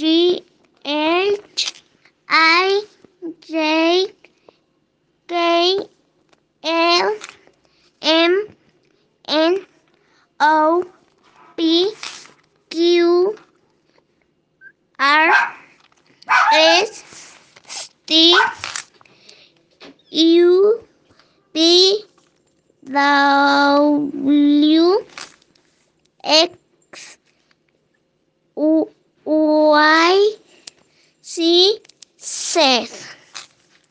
D H I J K L M N O P Q R S T U V W X sí, ser.